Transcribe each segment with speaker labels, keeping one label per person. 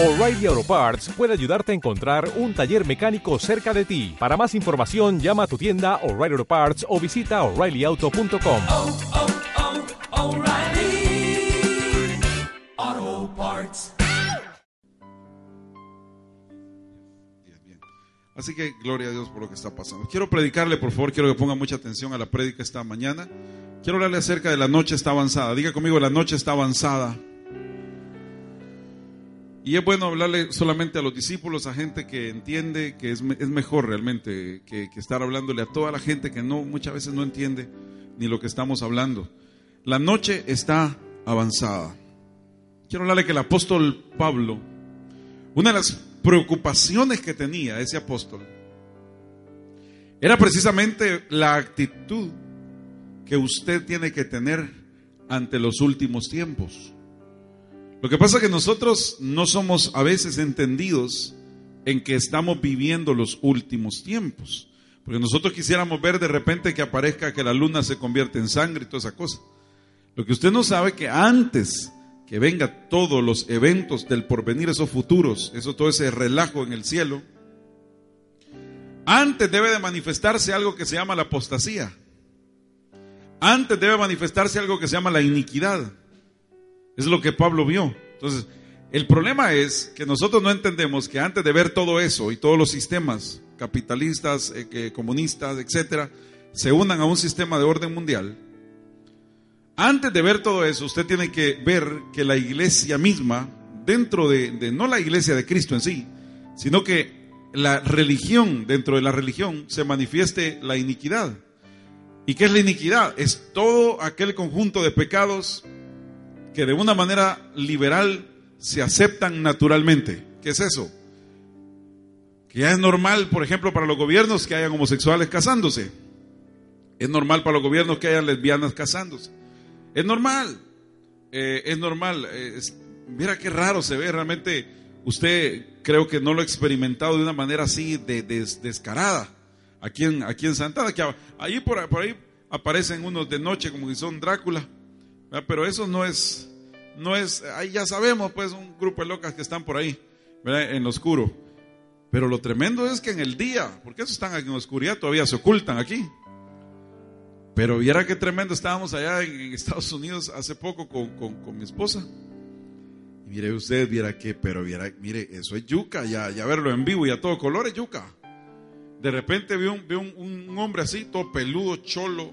Speaker 1: O'Reilly Auto Parts puede ayudarte a encontrar un taller mecánico cerca de ti. Para más información, llama a tu tienda O'Reilly Auto Parts o visita oreillyauto.com.
Speaker 2: oh, oh,
Speaker 3: bien. Así que gloria a Dios por lo que está pasando. Quiero predicarle, por favor, quiero que ponga mucha atención a la prédica esta mañana. Quiero hablarle acerca de la noche está avanzada. Diga conmigo, la noche está avanzada. Y es bueno hablarle solamente a los discípulos, a gente que entiende que es, es mejor realmente que, que estar hablándole a toda la gente que no muchas veces no entiende ni lo que estamos hablando. La noche está avanzada. Quiero hablarle que el apóstol Pablo, una de las preocupaciones que tenía ese apóstol era precisamente la actitud que usted tiene que tener ante los últimos tiempos. Lo que pasa es que nosotros no somos a veces entendidos en que estamos viviendo los últimos tiempos. Porque nosotros quisiéramos ver de repente que aparezca que la luna se convierte en sangre y toda esa cosa. Lo que usted no sabe que antes que venga todos los eventos del porvenir, esos futuros, eso todo ese relajo en el cielo, antes debe de manifestarse algo que se llama la apostasía. Antes debe manifestarse algo que se llama la iniquidad. Es lo que Pablo vio. Entonces, el problema es que nosotros no entendemos que antes de ver todo eso y todos los sistemas capitalistas, eh, comunistas, etcétera, se unan a un sistema de orden mundial, antes de ver todo eso, usted tiene que ver que la iglesia misma, dentro de, de- no la iglesia de Cristo en sí, sino que la religión, dentro de la religión, se manifieste la iniquidad. ¿Y qué es la iniquidad? Es todo aquel conjunto de pecados que de una manera liberal se aceptan naturalmente. ¿Qué es eso? Que ya es normal, por ejemplo, para los gobiernos que hayan homosexuales casándose. Es normal para los gobiernos que hayan lesbianas casándose. Es normal. Eh, es normal. Eh, mira qué raro se ve realmente. Usted creo que no lo ha experimentado de una manera así de, des- descarada. Aquí en, aquí en Santana, que a- ahí por, por ahí aparecen unos de noche como que son Drácula. Pero eso no es, no es, ahí ya sabemos, pues, un grupo de locas que están por ahí, ¿verdad? en lo oscuro. Pero lo tremendo es que en el día, porque esos están aquí en oscuridad, todavía se ocultan aquí. Pero viera qué tremendo, estábamos allá en, Estados Unidos hace poco con, con- con mi esposa. Y mire usted, viera que, pero viera, mire, eso es yuca, ya, ya verlo en vivo y a todo color es yuca. De repente vi un, vi un, un hombre así, todo peludo, cholo.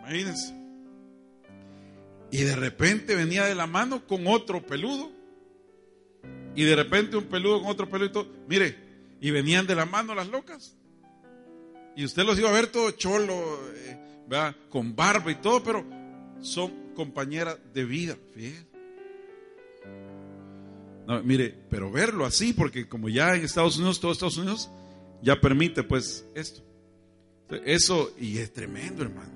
Speaker 3: Imagínense. Y de repente venía de la mano con otro peludo. Y de repente un peludo con otro peludo y todo. Mire, y venían de la mano las locas. Y usted los iba a ver todo cholo, eh, con barba y todo, pero son compañeras de vida. fíjese. No, mire, pero verlo así, porque como ya en Estados Unidos, todo Estados Unidos, ya permite pues esto. Eso, y es tremendo, hermano.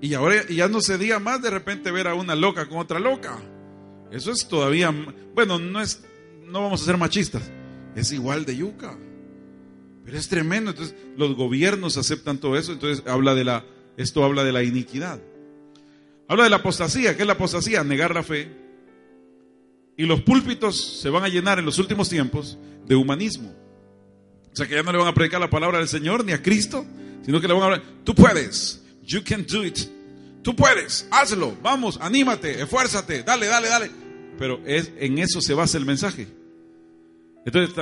Speaker 3: Y ahora ya no se diga más de repente ver a una loca con otra loca. Eso es todavía, bueno, no es, no vamos a ser machistas, es igual de yuca. Pero es tremendo. Entonces, los gobiernos aceptan todo eso. Entonces, habla de la, esto habla de la iniquidad. Habla de la apostasía. ¿Qué es la apostasía? Negar la fe. Y los púlpitos se van a llenar en los últimos tiempos de humanismo. O sea que ya no le van a predicar la palabra del Señor ni a Cristo, sino que le van a hablar, tú puedes, you can do it. Tú puedes, hazlo, vamos, anímate, esfuérzate, dale, dale, dale. Pero es, en eso se basa el mensaje. Entonces,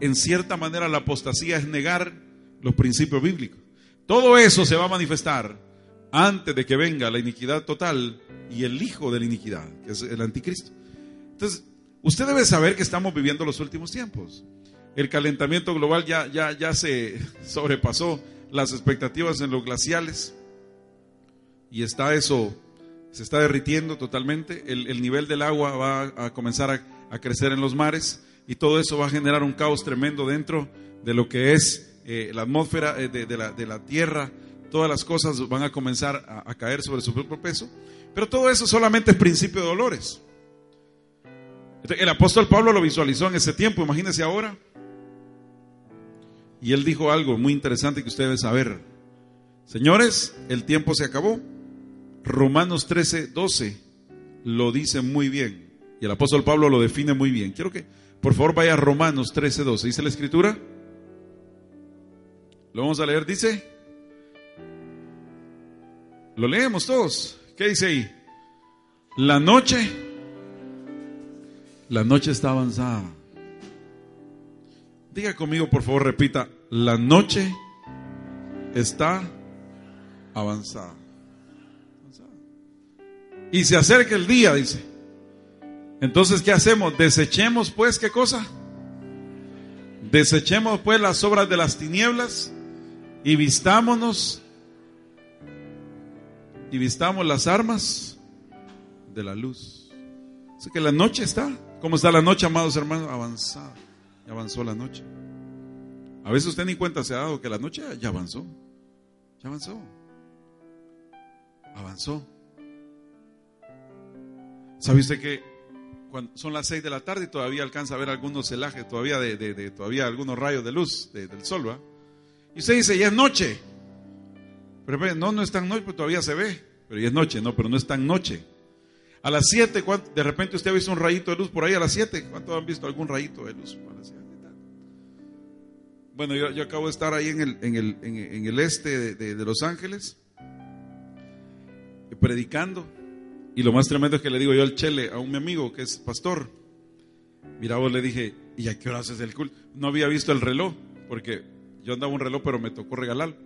Speaker 3: en cierta manera la apostasía es negar los principios bíblicos. Todo eso se va a manifestar antes de que venga la iniquidad total y el hijo de la iniquidad, que es el anticristo. Entonces, usted debe saber que estamos viviendo los últimos tiempos. El calentamiento global ya, ya, ya se sobrepasó las expectativas en los glaciales y está eso, se está derritiendo totalmente. El, el nivel del agua va a comenzar a, a crecer en los mares y todo eso va a generar un caos tremendo dentro de lo que es eh, la atmósfera eh, de, de la, de la tierra. Todas las cosas van a comenzar a, a caer sobre su propio peso. Pero todo eso solamente es principio de dolores. El apóstol Pablo lo visualizó en ese tiempo, imagínese ahora. Y él dijo algo muy interesante que usted debe saber. Señores, el tiempo se acabó. Romanos 13, 12 lo dice muy bien. Y el apóstol Pablo lo define muy bien. Quiero que, por favor, vaya a Romanos 13, 12. ¿Dice la escritura? Lo vamos a leer, dice. Lo leemos todos. ¿Qué dice ahí? La noche, la noche está avanzada. Diga conmigo, por favor, repita. La noche está avanzada. Y se acerca el día, dice. Entonces, ¿qué hacemos? Desechemos, pues, ¿qué cosa? Desechemos, pues, las obras de las tinieblas y vistámonos y vistamos las armas de la luz. Así que la noche está. ¿Cómo está la noche, amados hermanos? Avanzada. Ya avanzó la noche. A veces usted ni cuenta se ha dado que la noche ya avanzó. Ya avanzó. Avanzó. ¿Sabe usted que cuando son las seis de la tarde y todavía alcanza a ver algunos celajes, todavía de, de, todavía algunos rayos de luz del sol, ¿va? Y usted dice, ya es noche. Pero no, no es tan noche, pero todavía se ve. Pero ya es noche, no, pero no es tan noche. A las siete, de repente usted ha visto un rayito de luz por ahí a las siete. ¿Cuántos han visto algún rayito de luz? Bueno, yo, acabo de estar ahí en el, en el, en el este de, de, Los Ángeles, predicando. Y lo más tremendo es que le digo yo al Chele, a un mi amigo que es pastor. Mira, vos le dije, ¿y a qué hora haces el culto? No había visto el reloj, porque yo andaba un reloj, pero me tocó regalarlo.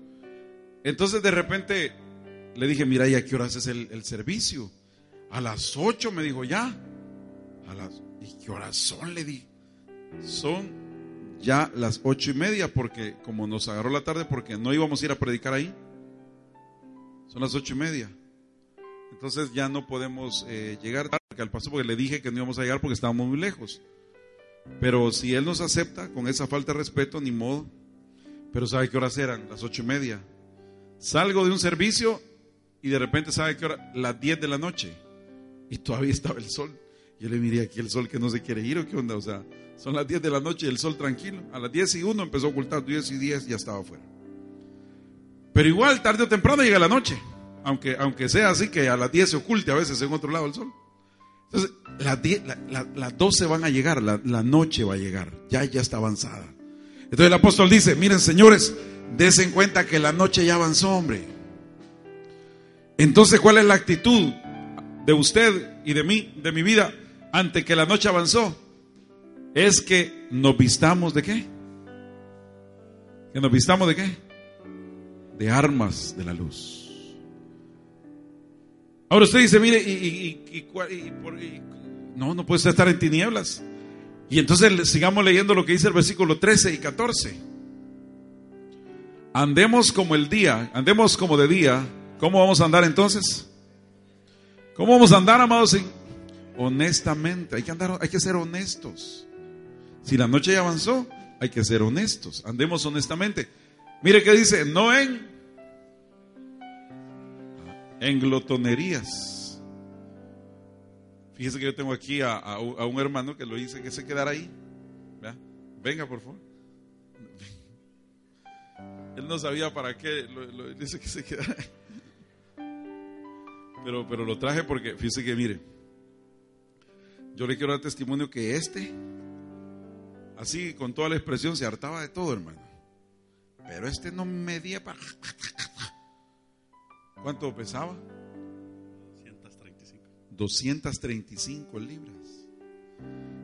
Speaker 3: Entonces de repente le dije, mira, ¿y a qué hora haces el, el servicio? A las ocho me dijo, ya. A las, ¿Y qué horas son? Le di. Son ya las ocho y media, porque como nos agarró la tarde, porque no íbamos a ir a predicar ahí. Son las ocho y media. Entonces ya no podemos eh, llegar al paso porque le dije que no íbamos a llegar porque estábamos muy lejos. Pero si él nos acepta con esa falta de respeto, ni modo. Pero sabe qué horas eran, las ocho y media. Salgo de un servicio y de repente sabe qué hora, las diez de la noche. Y todavía estaba el sol. Yo le miré aquí el sol que no se quiere ir o qué onda, o sea, son las 10 de la noche y el sol tranquilo. A las 10 y 1 empezó a ocultar, 10 y 10 ya estaba afuera. Pero igual, tarde o temprano llega la noche. Aunque, aunque sea así que a las 10 se oculte a veces en otro lado el sol. Entonces, las, 10, las 12 van a llegar, la, noche va a llegar. Ya, ya está avanzada. Entonces el apóstol dice, miren señores, desen cuenta que la noche ya avanzó, hombre. Entonces, ¿cuál es la actitud de usted y de mí, de mi vida, ante que la noche avanzó? es que nos vistamos de qué? Que nos vistamos de qué? De armas de la luz. Ahora usted dice, mire, y, no, no puede estar en tinieblas. Y entonces sigamos leyendo lo que dice el versículo 13 y 14. Andemos como el día, andemos como de día. ¿Cómo vamos a andar entonces? ¿Cómo vamos a andar, amados? Honestamente, hay que andar, hay que ser honestos. Si la noche ya avanzó, hay que ser honestos. Andemos honestamente. Mire qué dice, no en, en glotonerías. Fíjese que yo tengo aquí a, un hermano que lo dice que se quedara ahí. Venga, por favor. Él no sabía para qué, lo, dice que se quedara Pero, pero lo traje porque, fíjese que mire, yo le quiero dar testimonio que este así con toda la expresión, se hartaba de todo, hermano. Pero este no medía para... ¿Cuánto pesaba?
Speaker 4: 235.
Speaker 3: 235 libras.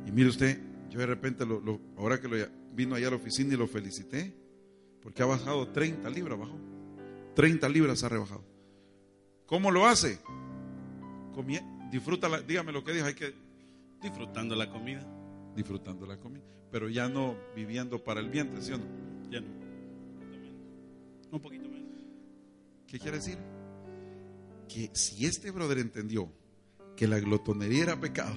Speaker 3: Y mire usted, yo de repente, lo, ahora que lo, vino allá a la oficina y lo felicité, porque ha bajado 30 libras, bajó. 30 libras ha rebajado. ¿Cómo lo hace? disfruta, dígame lo que dijo, hay que...
Speaker 4: Disfrutando la comida.
Speaker 3: Disfrutando la comida pero ya no viviendo para el vientre, ¿sí o no?
Speaker 4: Ya no. Un poquito menos.
Speaker 3: ¿Qué quiere decir? Si este brother entendió que la glotonería era pecado.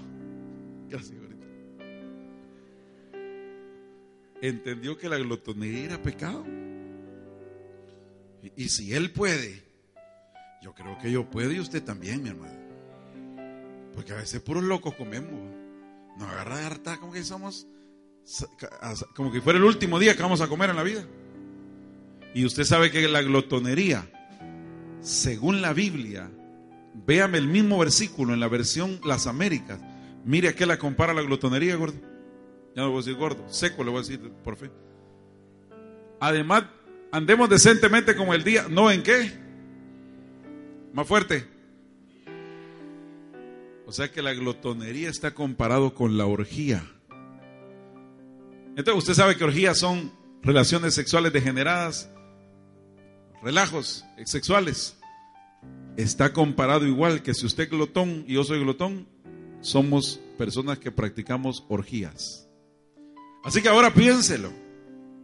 Speaker 3: Entendió que la glotonería era pecado. Y, y si él puede, yo creo que yo puedo y usted también, mi hermano. Porque a veces puros locos comemos. Nos agarra de harta como que somos como que fuera el último día que vamos a comer en la vida. Y usted sabe que la glotonería, según la Biblia, véame el mismo versículo en la versión Las Américas, Mire a qué la compara la glotonería, gordo. Ya no voy a decir gordo, seco le voy a decir por fe. Además, andemos decentemente como el día. ¿No en qué? Más fuerte. O sea que la glotonería está comparado con la orgía. Entonces usted sabe que orgías son relaciones sexuales degeneradas, relajos sexuales. Está comparado igual que si usted es glotón y yo soy glotón, somos personas que practicamos orgías. Así que ahora piénselo,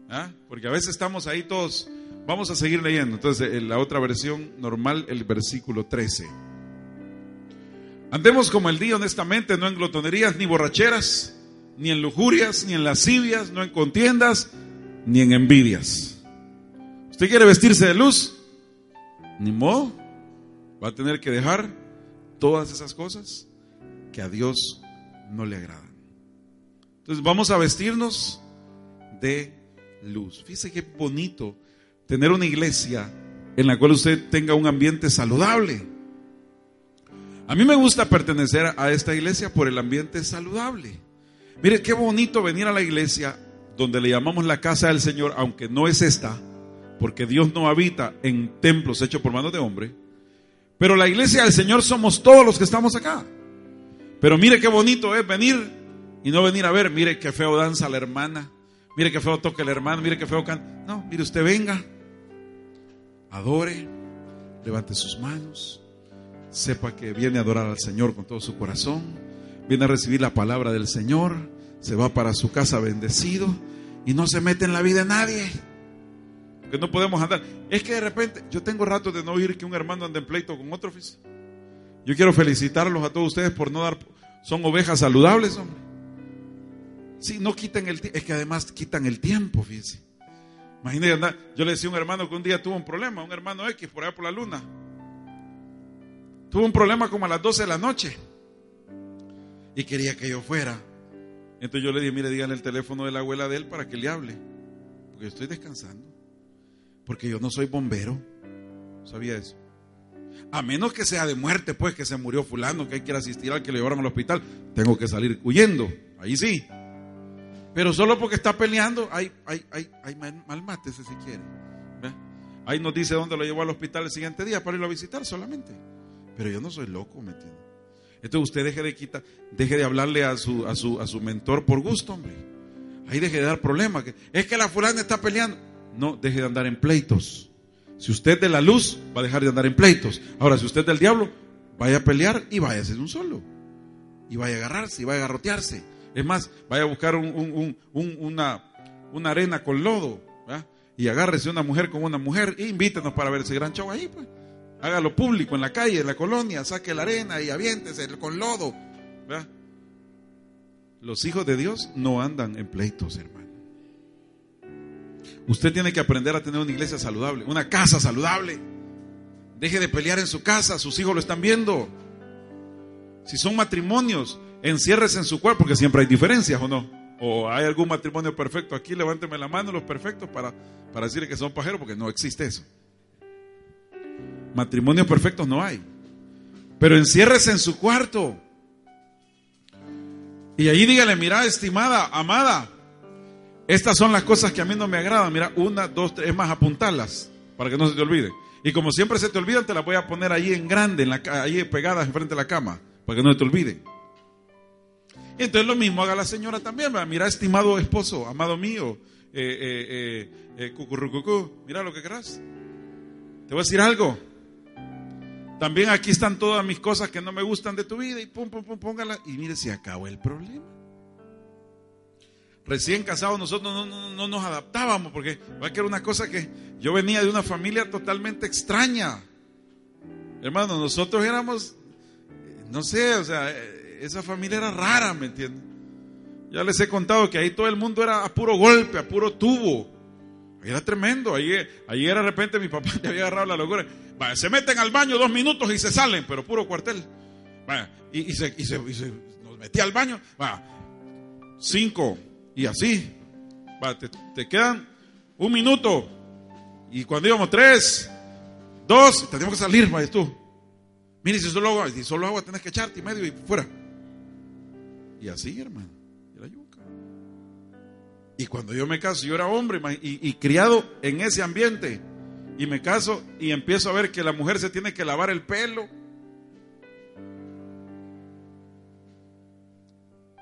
Speaker 3: ¿ah? porque a veces estamos ahí todos. Vamos a seguir leyendo. Entonces, en la otra versión normal, el versículo 13. Andemos como el día, honestamente, no en glotonerías ni borracheras, ni en lujurias, ni en lascivias, no en contiendas, ni en envidias. ¿Usted quiere vestirse de luz? Ni modo. Va a tener que dejar todas esas cosas que a Dios no le agradan. Entonces vamos a vestirnos de luz. Fíjese qué bonito tener una iglesia en la cual usted tenga un ambiente saludable. A mí me gusta pertenecer a esta iglesia por el ambiente saludable. Mire qué bonito venir a la iglesia donde le llamamos la casa del Señor, aunque no es esta, porque Dios no habita en templos hechos por manos de hombre. Pero la iglesia del Señor somos todos los que estamos acá. Pero mire qué bonito es venir y no venir a ver, mire qué feo danza la hermana, mire qué feo toca el hermano, mire qué feo canta. No, mire usted venga, adore, levante sus manos, sepa que viene a adorar al Señor con todo su corazón, viene a recibir la palabra del Señor, se va para su casa bendecido y no se mete en la vida de nadie. Que no podemos andar. Es que de repente, yo tengo rato de no oír que un hermano ande en pleito con otro. Yo quiero felicitarlos a todos ustedes por no dar. Son ovejas saludables, hombre. Sí, no quitan el tiempo. Es que además quitan el tiempo, fíjense. Andar. Yo le decía a un hermano que un día tuvo un problema, un hermano X por allá por la luna. Tuvo un problema como a las 12 de la noche. Y quería que yo fuera. Entonces yo le dije, mire, díganle el teléfono de la abuela de él para que le hable. Porque estoy descansando. Porque yo no soy bombero. ¿Sabía eso? A menos que sea de muerte, pues que se murió fulano, que hay que ir asistir al que le llevaron al hospital. Tengo que salir huyendo. Ahí sí. Pero solo porque está peleando, hay, hay, hay, hay mal mátese si quiere. Ahí nos dice dónde lo llevó al hospital el siguiente día para irlo a visitar solamente. Pero yo no soy loco, ¿me entiende? Entonces usted deje de quitar, deje de hablarle a su, a su, a su mentor por gusto, hombre. Ahí deje de dar problemas. Es que la fulana está peleando. No, deje de andar en pleitos. Si usted de la luz, va a dejar de andar en pleitos. Ahora, si usted del diablo, vaya a pelear y vaya a ser un solo. Y vaya a agarrarse y vaya a garrotearse. Es más, vaya a buscar un, un, un, una, arena con lodo. Y agárrese una mujer con una mujer e invítenos para ver ese gran show ahí, pues. Hágalo público en la calle, en la colonia, saque la arena y aviéntese con lodo. Los hijos de Dios no andan en pleitos, hermano. Usted tiene que aprender a tener una iglesia saludable, una casa saludable. Deje de pelear en su casa, sus hijos lo están viendo. Si son matrimonios, enciérrese en su cuarto, porque siempre hay diferencias, ¿o no? ¿O hay algún matrimonio perfecto? Aquí levánteme la mano los perfectos para, para decirle que son pajeros, porque no existe eso. Matrimonios perfectos no hay. Pero enciérrese en su cuarto. Y ahí dígale, mira, estimada, amada, estas son las cosas que a mí no me agradan. Mira, una, dos, tres, es más, apuntarlas para que no se te olvide. Y como siempre se te olvidan, te las voy a poner ahí en grande, en la, ahí pegadas enfrente de la cama, para que no se te olvide. Y entonces lo mismo haga la señora también. Mira, estimado esposo, amado mío, eh, eh, eh, eh, cucurrucucú, mira lo que querás. Te voy a decir algo. También aquí están todas mis cosas que no me gustan de tu vida y pum, pum, pum, póngala. Y mire, se acabó el problema. Recién casados nosotros no, no, no nos adaptábamos porque era una cosa que yo venía de una familia totalmente extraña. Hermano, nosotros éramos, no sé, o sea, esa familia era rara, ¿me entienden? Ya les he contado que ahí todo el mundo era a puro golpe, a puro tubo. Era tremendo. Ahí era de repente mi papá le había agarrado la locura. Se meten al baño dos minutos y se salen, pero puro cuartel. Y se nos metía al baño. Vaya, cinco, y así. Te, te, quedan un minuto. Y cuando íbamos tres, dos, tenemos que salir, vaya tú. Mire, si solo agua, si solo agua tenés que echarte y medio y fuera. Y así, hermano. La yuca. Y cuando yo me caso, yo era hombre y, y criado en ese ambiente. Y me caso y empiezo a ver que la mujer se tiene que lavar el pelo.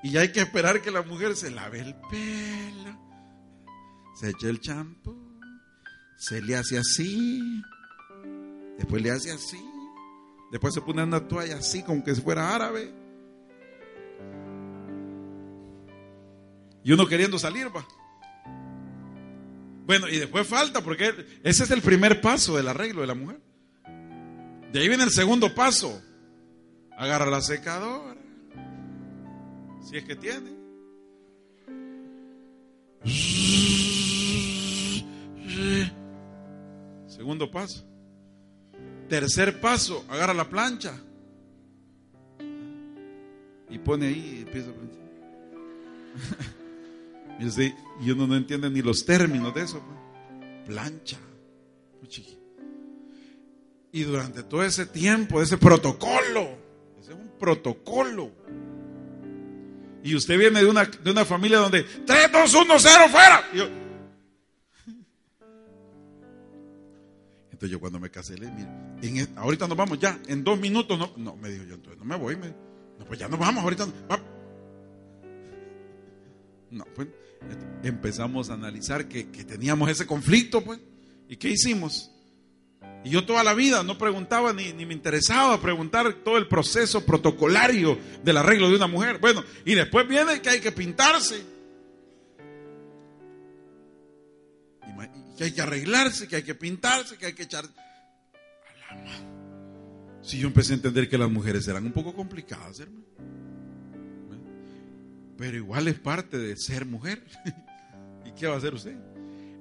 Speaker 3: Y hay que esperar que la mujer se lave el pelo. Se eche el champú. Se le hace así. Después le hace así. Después se pone una toalla así, como que si fuera árabe. Y uno queriendo salir, va. Bueno, y después falta, porque ese es el primer paso del arreglo de la mujer. De ahí viene el segundo paso. Agarra la secadora. Si es que tiene. Segundo paso. Tercer paso, agarra la plancha. Y pone ahí y empieza a planchar. y, usted- y uno no entiende ni los términos de eso. pues. Plancha. Y durante todo ese tiempo, ese protocolo, ese es un protocolo. Y usted viene de una, de una familia donde 3, 2, 1, 0, fuera. Entonces yo cuando me casé le dije, ahorita nos vamos ya, en dos minutos no, no, me dijo yo, entonces no me voy, no, pues ya nos vamos, ahorita no, pues empezamos a analizar que, que teníamos ese conflicto, pues, ¿y qué hicimos? Y yo toda la vida no preguntaba ni, ni me interesaba preguntar todo el proceso protocolario del arreglo de una mujer. Bueno, y después viene que hay que pintarse. Que hay que arreglarse, que hay que pintarse, que hay que echar... Si yo empecé a entender que las mujeres eran un poco complicadas, hermano. Pero igual es parte de ser mujer. ¿Y qué va a hacer usted?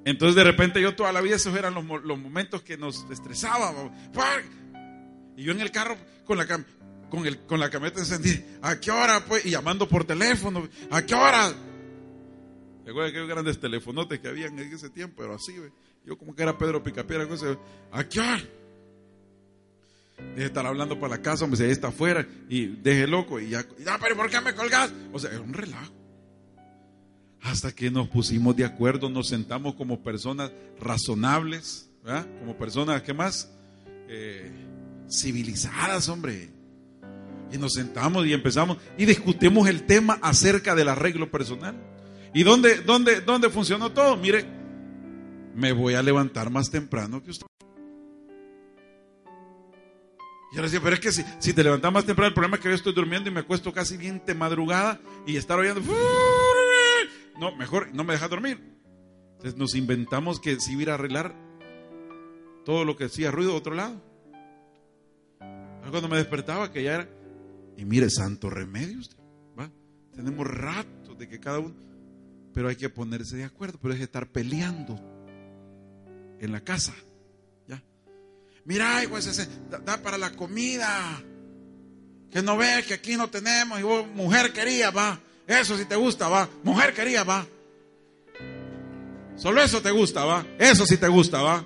Speaker 3: Entonces de repente yo toda la vida esos eran los, los momentos que nos estresábamos. Y yo en el carro con la cam- con, el, con la camioneta encendida. ¿A qué hora? Pues? Y llamando por teléfono. ¿A qué hora? Recuerda aquellos grandes telefonotes que habían en ese tiempo, pero así, ve. yo como que era Pedro Picapiedra, ¿a qué hora? Deje de estar hablando para la casa, hombre, si ahí está afuera, y deje loco, y ya, ya, pero ¿por qué me colgas? O sea, es un relajo. Hasta que nos pusimos de acuerdo, nos sentamos como personas razonables, ¿verdad? Como personas, ¿qué más? Eh, civilizadas, hombre. Y nos sentamos y empezamos y discutimos el tema acerca del arreglo personal. ¿Y dónde, dónde, dónde funcionó todo? Mire, me voy a levantar más temprano que usted. Y le decía, pero es que si, si te levantas más temprano, el problema es que yo estoy durmiendo y me acuesto casi bien de madrugada y estar oyendo. No, mejor no me deja dormir. Entonces nos inventamos que si iba a arreglar todo lo que hacía ruido de otro lado. Cuando me despertaba, que ya era. Y mire, santo remedio usted. ¿va? Tenemos rato de que cada uno. Pero hay que ponerse de acuerdo, pero es estar peleando en la casa. ¿Ya? Mira, hijo, ese, ese, da, da para la comida. Que no ve que aquí no tenemos. Y vos, mujer quería, va. Eso si te gusta, va. Mujer quería, va. Solo eso te gusta, va. Eso sí te gusta, va.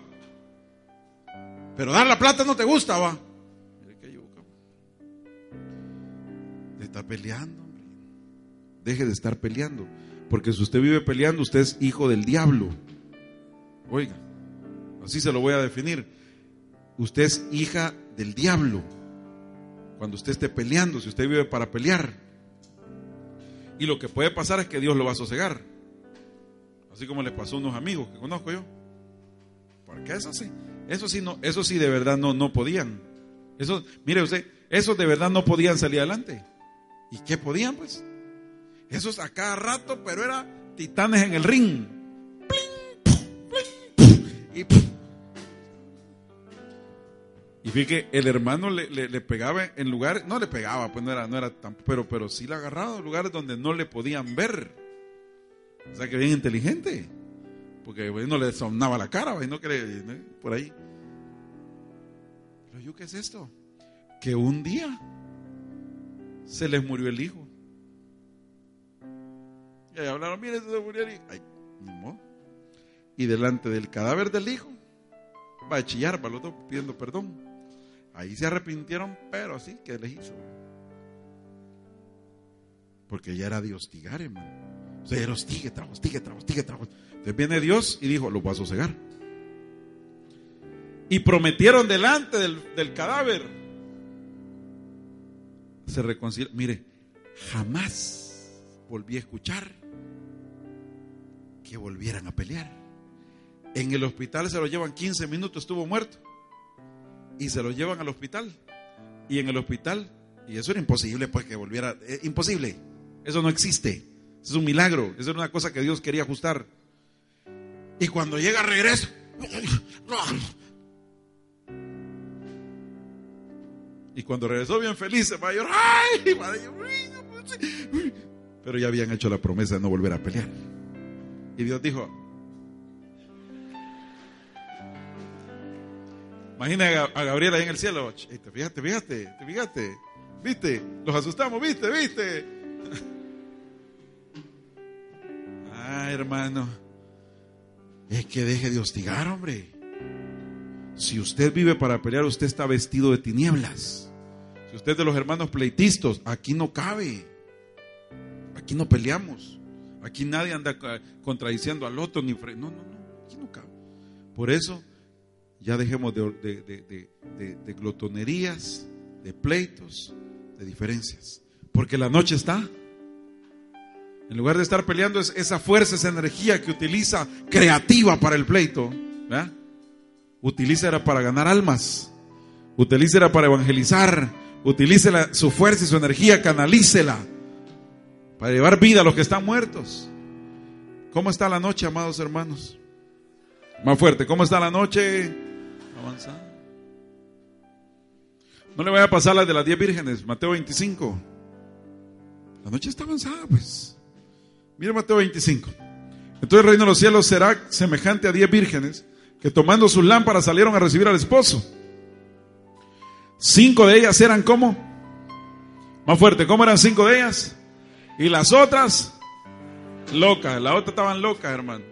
Speaker 3: Pero dar la plata no te gusta, va. Te está peleando, hombre. Deje de estar peleando. Porque si usted vive peleando, usted es hijo del diablo. Oiga, así se lo voy a definir. Usted es hija del diablo. Cuando usted esté peleando, si usted vive para pelear. Y lo que puede pasar es que Dios lo va a sosegar. Así como le pasó a unos amigos que conozco yo. Porque eso sí, eso sí no, eso sí de verdad no, no podían. Eso, mire usted, esos de verdad no podían salir adelante. ¿Y qué podían pues? Esos a cada rato, pero era titanes en el ring. Plin, puf, plin, puf, Y, puf. Y fíjate que el hermano le, le- pegaba en lugares, no le pegaba, pues no era, no era tan, pero, pero sí le agarraba en lugares donde no le podían ver. O sea que bien inteligente. Porque no le sonaba la cara, no que le- ¿no? por ahí. Pero yo, ¿qué es esto? Que un día se les murió el hijo. Y ahí hablaron, mire, se murió el hijo. Ay, modo. Y delante del cadáver del hijo, va a chillar para los dos pidiendo perdón. Ahí se arrepintieron, pero así que les hizo. Porque ya era de hostigar, hermano. O sea, era hostigue, trajo, hostigue, trajo, hostigue. Entonces viene Dios y dijo, lo voy a sosegar. Y prometieron delante del, del cadáver. Se reconcilia. Mire, jamás volví a escuchar que volvieran a pelear. En el hospital se lo llevan 15 minutos, estuvo muerto. Y se lo llevan al hospital. Y en el hospital, y eso era imposible, pues que volviera. eh, imposible. Eso no existe. Es un milagro. Eso era una cosa que Dios quería ajustar. Y cuando llega regreso. Y cuando regresó bien feliz, se va a llorar. Pero ya habían hecho la promesa de no volver a pelear. Y Dios dijo, Imagina a Ga- a Gabriel ahí en el cielo. Ch, Te fijaste. ¿Viste? Los asustamos, ¿viste? ¿Viste? Ah, hermano. Es que deje de hostigar, hombre. Si usted vive para pelear, usted está vestido de tinieblas. Si usted es de los hermanos pleitistas, aquí no cabe. Aquí no peleamos. Aquí nadie anda contradiciendo al otro ni No, no, no. Aquí no cabe. Por eso ya dejemos de, glotonerías, de pleitos, de diferencias. Porque la noche está. En lugar de estar peleando, es esa fuerza, esa energía que utiliza creativa para el pleito. ¿verdad? Utilícela para ganar almas. Utilícela para evangelizar. Utilícela su fuerza y su energía, canalícela. Para llevar vida a los que están muertos. ¿Cómo está la noche, amados hermanos? Más fuerte, ¿cómo está la noche? No le voy a pasar las de las 10 vírgenes, Mateo 25. La noche está avanzada, pues. Mira Mateo 25. Entonces el reino de los cielos será semejante a 10 vírgenes que tomando sus lámparas salieron a recibir al esposo. Cinco de ellas eran como, más fuerte, ¿cómo eran cinco de ellas? Y las otras, locas, las otras estaban locas, hermano.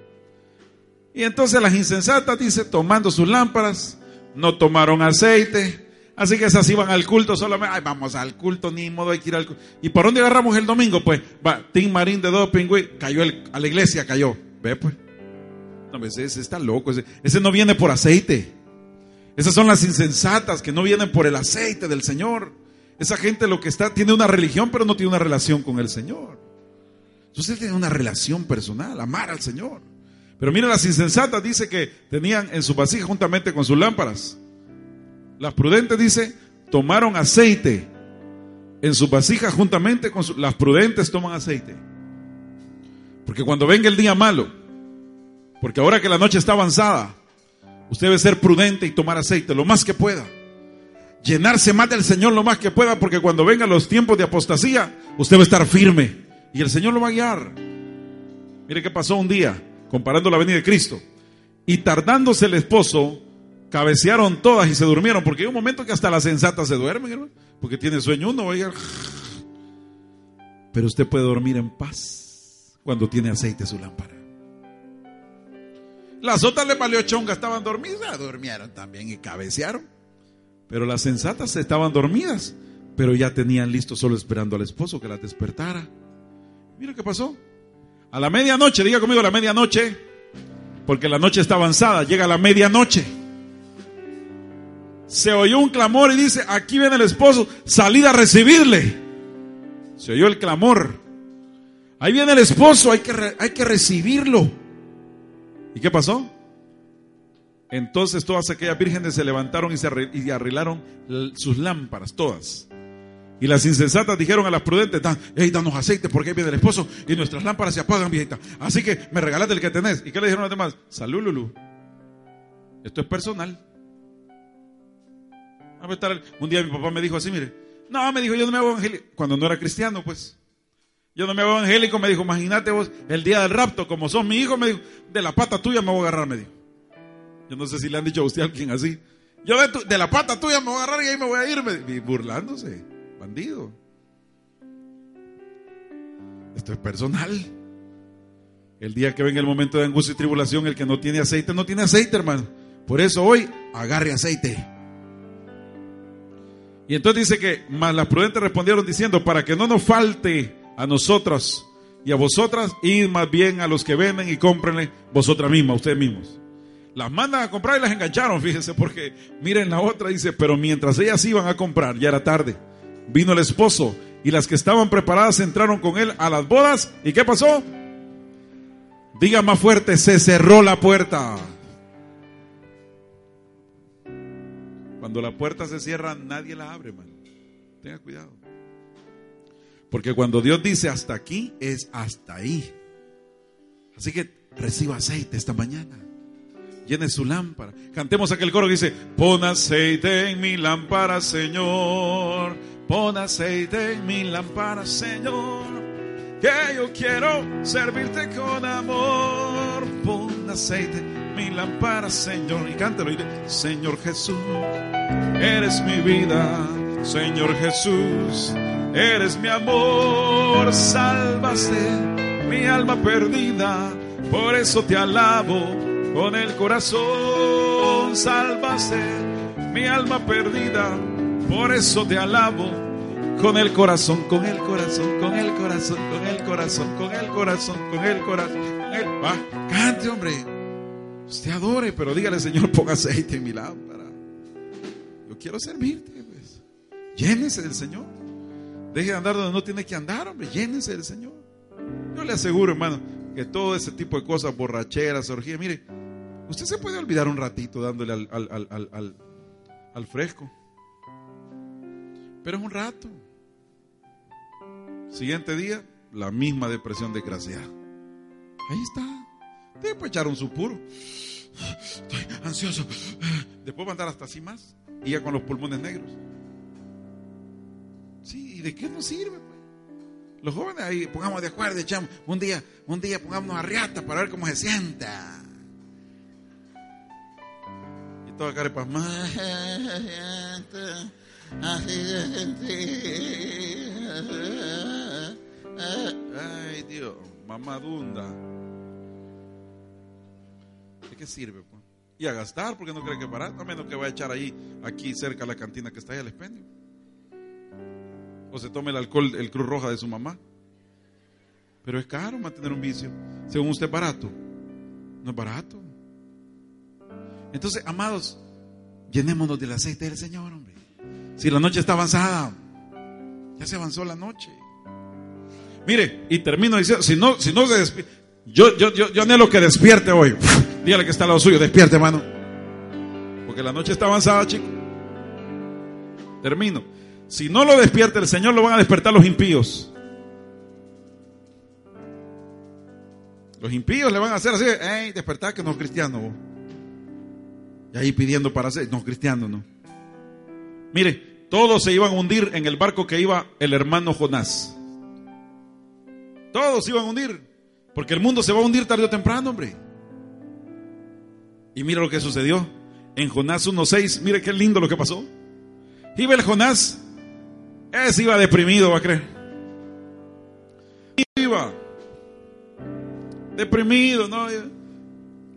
Speaker 3: Y entonces las insensatas, dice, tomando sus lámparas, no tomaron aceite. Así que esas iban al culto solamente. Ay, vamos al culto, ni modo hay que ir al culto. ¿Y por dónde agarramos el domingo? Pues, va, Tim Marín de Doping, güey, cayó a la iglesia, cayó. Ve, pues. No, pues, ese, ese está loco. Ese, ese no viene por aceite. Esas son las insensatas que no vienen por el aceite del Señor. Esa gente lo que está, tiene una religión, pero no tiene una relación con el Señor. Entonces tiene una relación personal, amar al Señor. Pero mira, las insensatas dice que tenían en su vasija juntamente con sus lámparas. Las prudentes dice, tomaron aceite en su vasija juntamente con su... Las prudentes toman aceite. Porque cuando venga el día malo, porque ahora que la noche está avanzada, usted debe ser prudente y tomar aceite lo más que pueda. Llenarse más del Señor lo más que pueda, porque cuando vengan los tiempos de apostasía, usted va a estar firme y el Señor lo va a guiar. Mire qué pasó un día, comparando la venida de Cristo. Y tardándose el esposo, cabecearon todas y se durmieron, porque hay un momento que hasta las sensatas se duermen, hermano, porque tiene sueño uno, oiga. Pero usted puede dormir en paz cuando tiene aceite su lámpara. Las otras le valió chonga, estaban dormidas, durmieron también y cabecearon. Pero las sensatas estaban dormidas, pero ya tenían listo solo esperando al esposo que las despertara. Mira qué pasó. A la medianoche, diga conmigo la medianoche, porque la noche está avanzada, llega la medianoche. Se oyó un clamor y dice, aquí viene el esposo, salid a recibirle. Se oyó el clamor. Ahí viene el esposo, hay que, hay que recibirlo. ¿Y qué pasó? Entonces todas aquellas vírgenes se levantaron y se y arreglaron sus lámparas, todas. Y las insensatas dijeron a las prudentes, "Dan- hey, danos aceite porque ahí viene el esposo y nuestras lámparas se apagan, viejita. Así que me regalaste el que tenés. ¿Y qué le dijeron los demás? Salud, Lulu. Esto es personal. A Un día mi papá me dijo así, mire. No, me dijo, yo no me hago evangélico. Cuando no era cristiano, pues. Yo no me hago evangélico, me dijo, imagínate vos, el día del rapto, como sos mi hijo, me dijo, de la pata tuya me voy a agarrar, me dijo. Yo no sé si le han dicho a usted a alguien así. Yo de la pata tuya me voy a agarrar y ahí me voy a ir, me- y burlándose, Esto es personal. El día que venga el momento de angustia y tribulación, el que no tiene aceite, no tiene aceite, hermano. Por eso hoy, agarre aceite. Y entonces dice que, más las prudentes respondieron diciendo, para que no nos falte a nosotras y a vosotras, id más bien a los que venden y cómprenle vosotras mismas, ustedes mismos. Las mandan a comprar y las engancharon, fíjense, porque miren la otra, dice, pero mientras ellas iban a comprar, ya era tarde, vino el esposo y las que estaban preparadas entraron con él a las bodas. ¿Y qué pasó? Diga más fuerte, se cerró la puerta. Cuando la puerta se cierra, nadie la abre, hermano. Tenga cuidado. Porque cuando Dios dice hasta aquí, es hasta ahí. Así que reciba aceite esta mañana. Llene su lámpara. Cantemos aquel coro que dice, pon aceite en mi lámpara, Señor. Pon aceite mi lámpara, Señor. Que yo quiero servirte con amor. Pon aceite mi lámpara, Señor. Y cántalo y dile, Señor Jesús, eres mi vida. Señor Jesús, eres mi amor. Sálvase mi alma perdida. Por eso te alabo con el corazón. Sálvase mi alma perdida. Por eso te alabo con el corazón, con el corazón, con el corazón, con el corazón, con el corazón, con el corazón. Con el... Va, cante, hombre. Usted adore, pero dígale, Señor, ponga aceite en mi lámpara. Yo quiero servirte, pues. Llénese del Señor. Deje de andar donde no tiene que andar, hombre. Llénese del Señor. Yo le aseguro, hermano, que todo ese tipo de cosas, borracheras, orgías, mire, usted se puede olvidar un ratito dándole al, al, al, al fresco. Pero es un rato. Siguiente día, la misma depresión desgraciada. Ahí está. Después echaron su puro. Estoy ansioso. Después va a andar hasta así más. Y ya con los pulmones negros. Sí, ¿y de qué nos sirve? pues? Los jóvenes ahí, pongamos de acuerdo, echamos. Un día, un día pongámonos a riata para ver cómo se sienta. Y toda cara pasmada. Ay, Dios, mamá dunda. ¿De qué sirve? Pues? Y a gastar, porque no cree que parar, a menos que vaya a echar ahí, aquí cerca la cantina que está ahí al expendio. O se tome el alcohol, el Cruz Roja de su mamá. Pero es caro mantener un vicio. Según usted es barato. No es barato. Entonces, amados, llenémonos del aceite del Señor. Si la noche está avanzada, ya se avanzó la noche. Mire, y termino diciendo, si no, si no se despierta, yo, yo, yo, yo anhelo que despierte hoy. Dígale que está al lado suyo, despierte, hermano. Porque la noche está avanzada, chico. Termino. Si no lo despierta el Señor, lo van a despertar los impíos. Los impíos le van a hacer así, hey, despertar que no es cristiano. vos". Y ahí pidiendo para ser, no cristiano, no. Mire, todos se iban a hundir en el barco que iba el hermano Jonás. Todos se iban a hundir. Porque el mundo se va a hundir tarde o temprano, hombre. Y mira lo que sucedió. En Jonás 1.6, mire qué lindo lo que pasó. Iba el Jonás. Ese iba deprimido, va a creer. Iba deprimido, ¿no?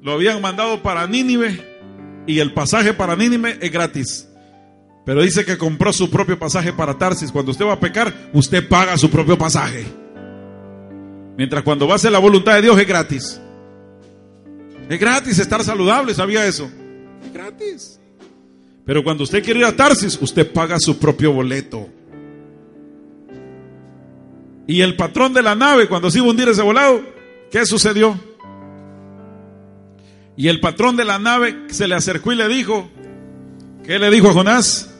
Speaker 3: Lo habían mandado para Nínive y el pasaje para Nínive es gratis. Pero dice que compró su propio pasaje para Tarsis. Cuando usted va a pecar, usted paga su propio pasaje. Mientras cuando va a hacer la voluntad de Dios es gratis. Es gratis estar saludable, ¿sabía eso? Es gratis. Pero cuando usted quiere ir a Tarsis, usted paga su propio boleto. Y el patrón de la nave, cuando se iba a hundir ese volado, ¿qué sucedió? Y el patrón de la nave se le acercó y le dijo, ¿qué le dijo a Jonás?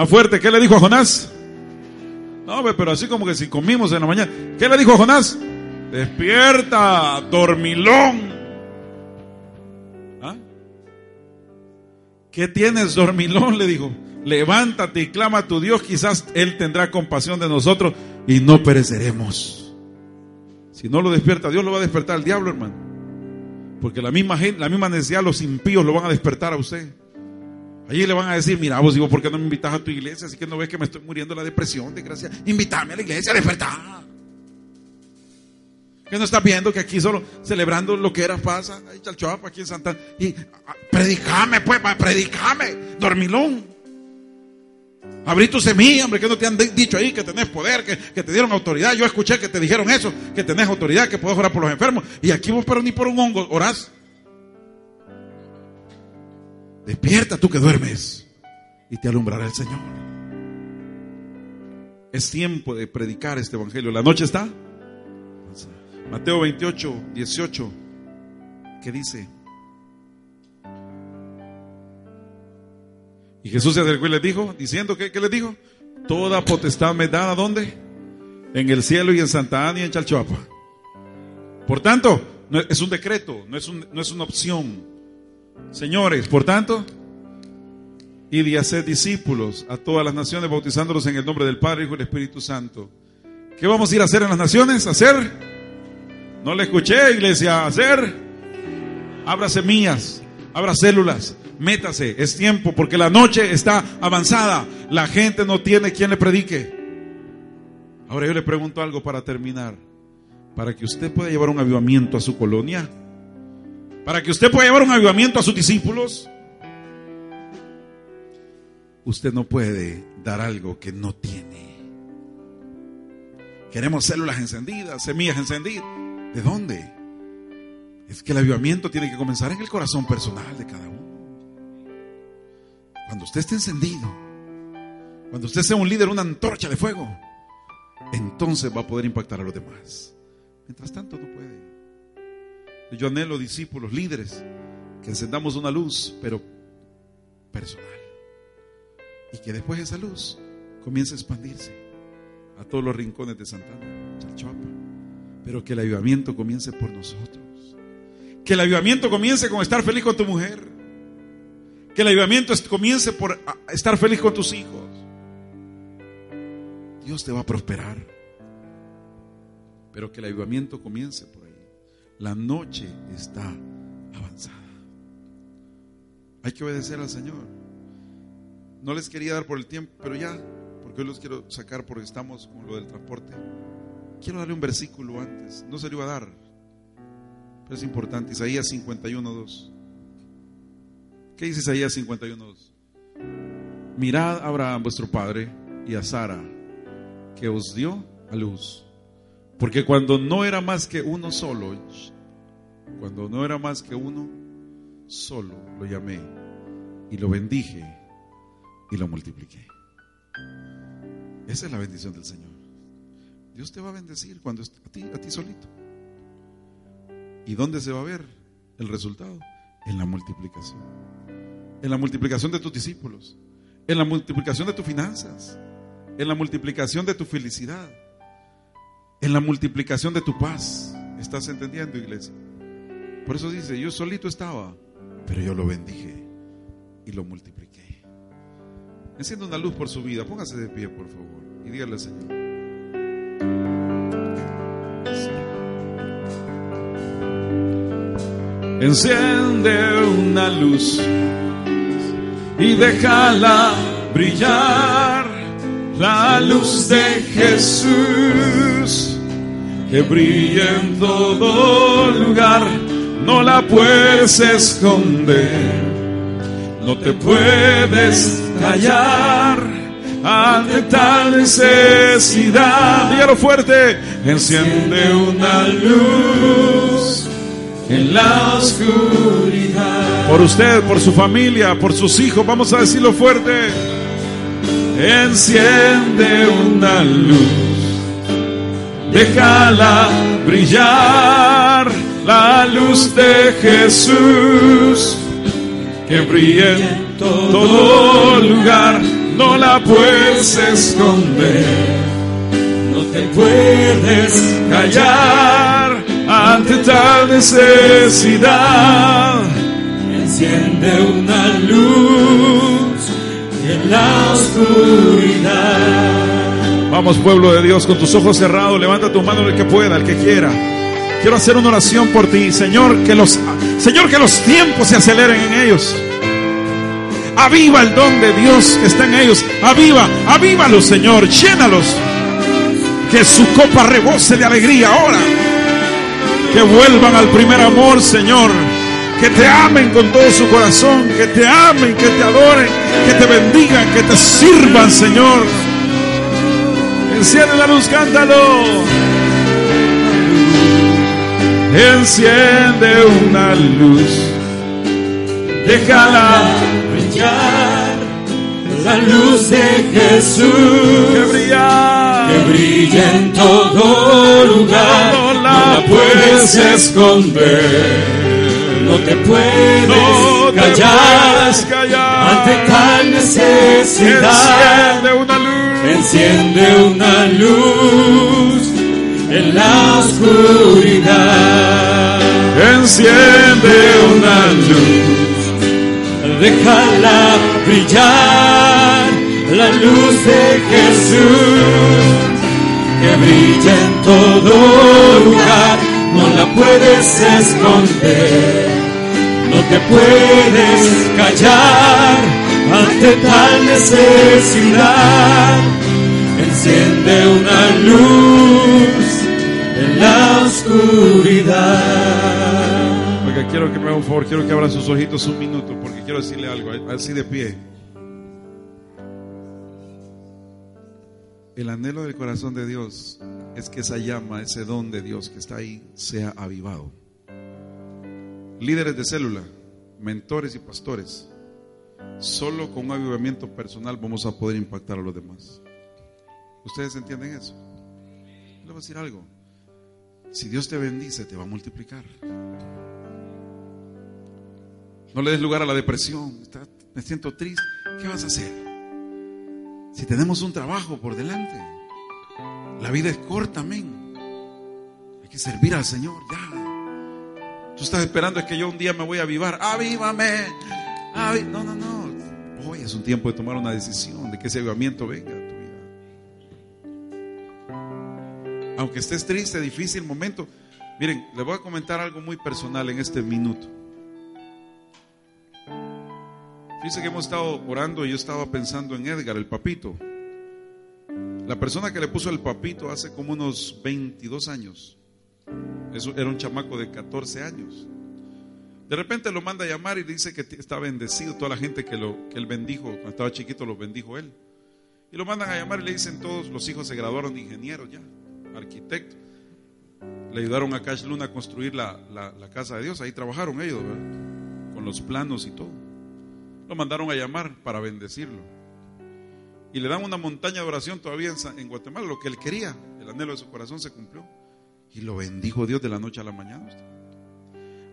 Speaker 3: Más fuerte, ¿qué le dijo a Jonás? No, pero así como que si comimos en la mañana. ¿Qué le dijo a Jonás? Despierta, dormilón. ¿Ah? ¿Qué tienes, dormilón? Le dijo. Levántate y clama a tu Dios, quizás Él tendrá compasión de nosotros y no pereceremos. Si no lo despierta Dios, lo va a despertar el diablo, hermano. Porque la misma gente, la misma necesidad, los impíos lo van a despertar a usted. Allí le van a decir, mira, vos digo, ¿por qué no me invitas a tu iglesia? Así que no ves que me estoy muriendo de la depresión, desgracia. Invítame a la iglesia a despertar. Que no estás viendo que aquí solo celebrando lo que era pasa, ahí Chalchuapa, aquí en Santa Y ah, predicame, pues, pa, predicame, dormilón. Abrí tu semilla, hombre, que no te han dicho ahí que tenés poder, que, que te dieron autoridad. Yo escuché que te dijeron eso, que tenés autoridad, que podés orar por los enfermos. Y aquí vos, pero ni por un hongo, orás. Despierta tú que duermes y te alumbrará el Señor. Es tiempo de predicar este evangelio. La noche está. Mateo 28, 18, que dice. Y Jesús se acercó y les dijo, diciendo ¿qué les dijo? Toda potestad me da, ¿a? En el cielo y en Santa Ana y en Chalchuapa. Por tanto, no es un decreto, no es, un- no es una opción. Señores, por tanto, y haced discípulos a todas las naciones, bautizándolos en el nombre del Padre, Hijo y del Espíritu Santo. ¿Qué vamos a ir a hacer en las naciones? ¿Hacer? No le escuché, iglesia. ¿Hacer? Abra semillas, abra células, métase. Es tiempo porque la noche está avanzada. La gente no tiene quien le predique. Ahora yo le pregunto algo para terminar. Para que usted pueda llevar un avivamiento a su colonia, para que usted pueda llevar un avivamiento a sus discípulos, usted no puede dar algo que no tiene. Queremos células encendidas, semillas encendidas. ¿De dónde? Es que el avivamiento tiene que comenzar en el corazón personal de cada uno. Cuando usted esté encendido, cuando usted sea un líder, una antorcha de fuego, entonces va a poder impactar a los demás. Mientras tanto no puede. Yo anhelo discípulos, líderes, que encendamos una luz, pero personal. Y que después esa luz comience a expandirse a todos los rincones de Santana, Chalchuapa. Pero que el avivamiento comience por nosotros. Que el avivamiento comience con estar feliz con tu mujer. Que el avivamiento comience por estar feliz con tus hijos. Dios te va a prosperar. Pero que el avivamiento comience por. La noche está avanzada. Hay que obedecer al Señor. No les quería dar por el tiempo, pero ya, porque hoy los quiero sacar porque estamos con lo del transporte. Quiero darle un versículo antes. No se lo iba a dar, pero es importante. Isaías 51.2. ¿Qué dice Isaías 51.2? Mirad a Abraham vuestro padre y a Sara, que os dio a luz. Porque cuando no era más que uno solo, cuando no era más que uno solo, lo llamé y lo bendije y lo multipliqué. Esa es la bendición del Señor. Dios te va a bendecir cuando a ti, a ti solito. ¿Y dónde se va a ver el resultado? En la multiplicación. En la multiplicación de tus discípulos. En la multiplicación de tus finanzas. En la multiplicación de tu felicidad. En la multiplicación de tu paz. ¿Estás entendiendo, iglesia? Por eso dice, yo solito estaba, pero yo lo bendije y lo multipliqué. Encienda una luz por su vida. Póngase de pie, por favor. Y dígale al Señor. Enciende una luz y déjala brillar. La luz de Jesús que brilla en todo lugar. No la puedes esconder. No te puedes callar ante tal necesidad. Dígalo fuerte. Enciende una luz en la oscuridad. Por usted, por su familia, por sus hijos, vamos a decirlo fuerte. Enciende una luz, déjala brillar, la luz de Jesús que brilla en todo lugar, no la puedes esconder, no te puedes callar ante tal necesidad. Enciende una luz en la oscuridad. Vamos, pueblo de Dios, con tus ojos cerrados, levanta tu mano el que pueda, el que quiera. Quiero hacer una oración por ti, Señor, que los Señor, que los tiempos se aceleren en ellos. Aviva el don de Dios que está en ellos. Aviva, avívalos, Señor, llénalos. Que su copa rebose de alegría ahora. Que vuelvan al primer amor, Señor. que te amen con todo su corazón, que te amen, que te adoren, que te bendigan, que te sirvan, Señor. Enciende la luz, cántalo. Enciende una luz, déjala
Speaker 2: brillar la luz de Jesús
Speaker 3: que brillar.
Speaker 2: que brilla en todo lugar.
Speaker 3: No la
Speaker 2: la puedes esconder, no te puedes
Speaker 3: No te
Speaker 2: callar
Speaker 3: puedes callar.
Speaker 2: ante tal necesidad.
Speaker 3: Enciende una luz.
Speaker 2: Enciende una luz en la oscuridad.
Speaker 3: Enciende una luz.
Speaker 2: Déjala brillar la luz de Jesús que brilla en todo lugar. No la puedes esconder, no te puedes callar ante tal necesidad. Enciende una luz en la oscuridad.
Speaker 3: Oiga, quiero que me haga un favor, quiero que abra sus ojitos un minuto porque quiero decirle algo, así de pie. El anhelo del corazón de Dios es que esa llama, ese don de Dios que está ahí, sea avivado. Líderes de célula, mentores y pastores, solo con un avivamiento personal vamos a poder impactar a los demás. ¿Ustedes entienden eso? Le voy a decir algo. Si Dios te bendice, te va a multiplicar. No le des lugar a la depresión. Me siento triste. ¿Qué vas a hacer? Si tenemos un trabajo por delante, la vida es corta, amén. Hay que servir al Señor, ya. Tú estás esperando es que yo un día me voy a avivar. ¡Avívame! No, no, no. Es un tiempo de tomar una decisión de que ese avivamiento venga a tu vida. Aunque estés triste, difícil momento. Miren, les voy a comentar algo muy personal en este minuto. Fíjense que hemos estado orando y yo estaba pensando en Edgar, el papito. La persona que le puso el papito hace como unos 22 años. Eso era un chamaco de 14 años. De repente lo manda a llamar y dice que está bendecido. Toda la gente que, lo, que él bendijo, cuando estaba chiquito, lo bendijo él. Y lo mandan a llamar y le dicen todos los hijos se graduaron de ingenieros ya, arquitectos. Le ayudaron a Cash Luna a construir la, la- casa de Dios. Ahí trabajaron ellos, ¿verdad? Con los planos y todo. Lo mandaron a llamar para bendecirlo. Y le dan una montaña de oración todavía en, en Guatemala, lo que él quería. El anhelo de su corazón se cumplió. Y lo bendijo Dios de la noche a la mañana.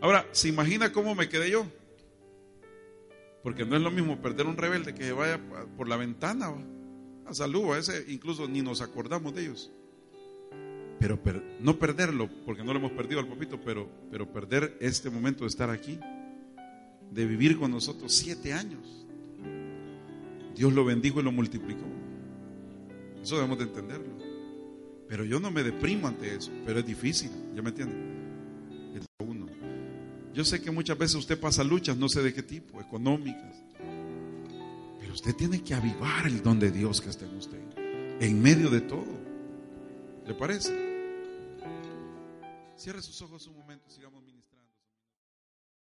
Speaker 3: Ahora, ¿se imagina cómo me quedé yo? Porque no es lo mismo perder un rebelde que vaya por la ventana. A salud, a ese incluso ni nos acordamos de ellos. Pero per- no perderlo, porque no lo hemos perdido al papito, pero, pero perder este momento de estar aquí, de vivir con nosotros siete años. Dios lo bendijo y lo multiplicó. Eso debemos de entenderlo. Pero yo no me deprimo ante eso, pero es difícil, ¿ya me entienden? Yo sé que muchas veces usted pasa luchas, no sé de qué tipo, económicas. Pero usted tiene que avivar el don de Dios que está en usted, en medio de todo. ¿Le parece? Cierre sus ojos un momento.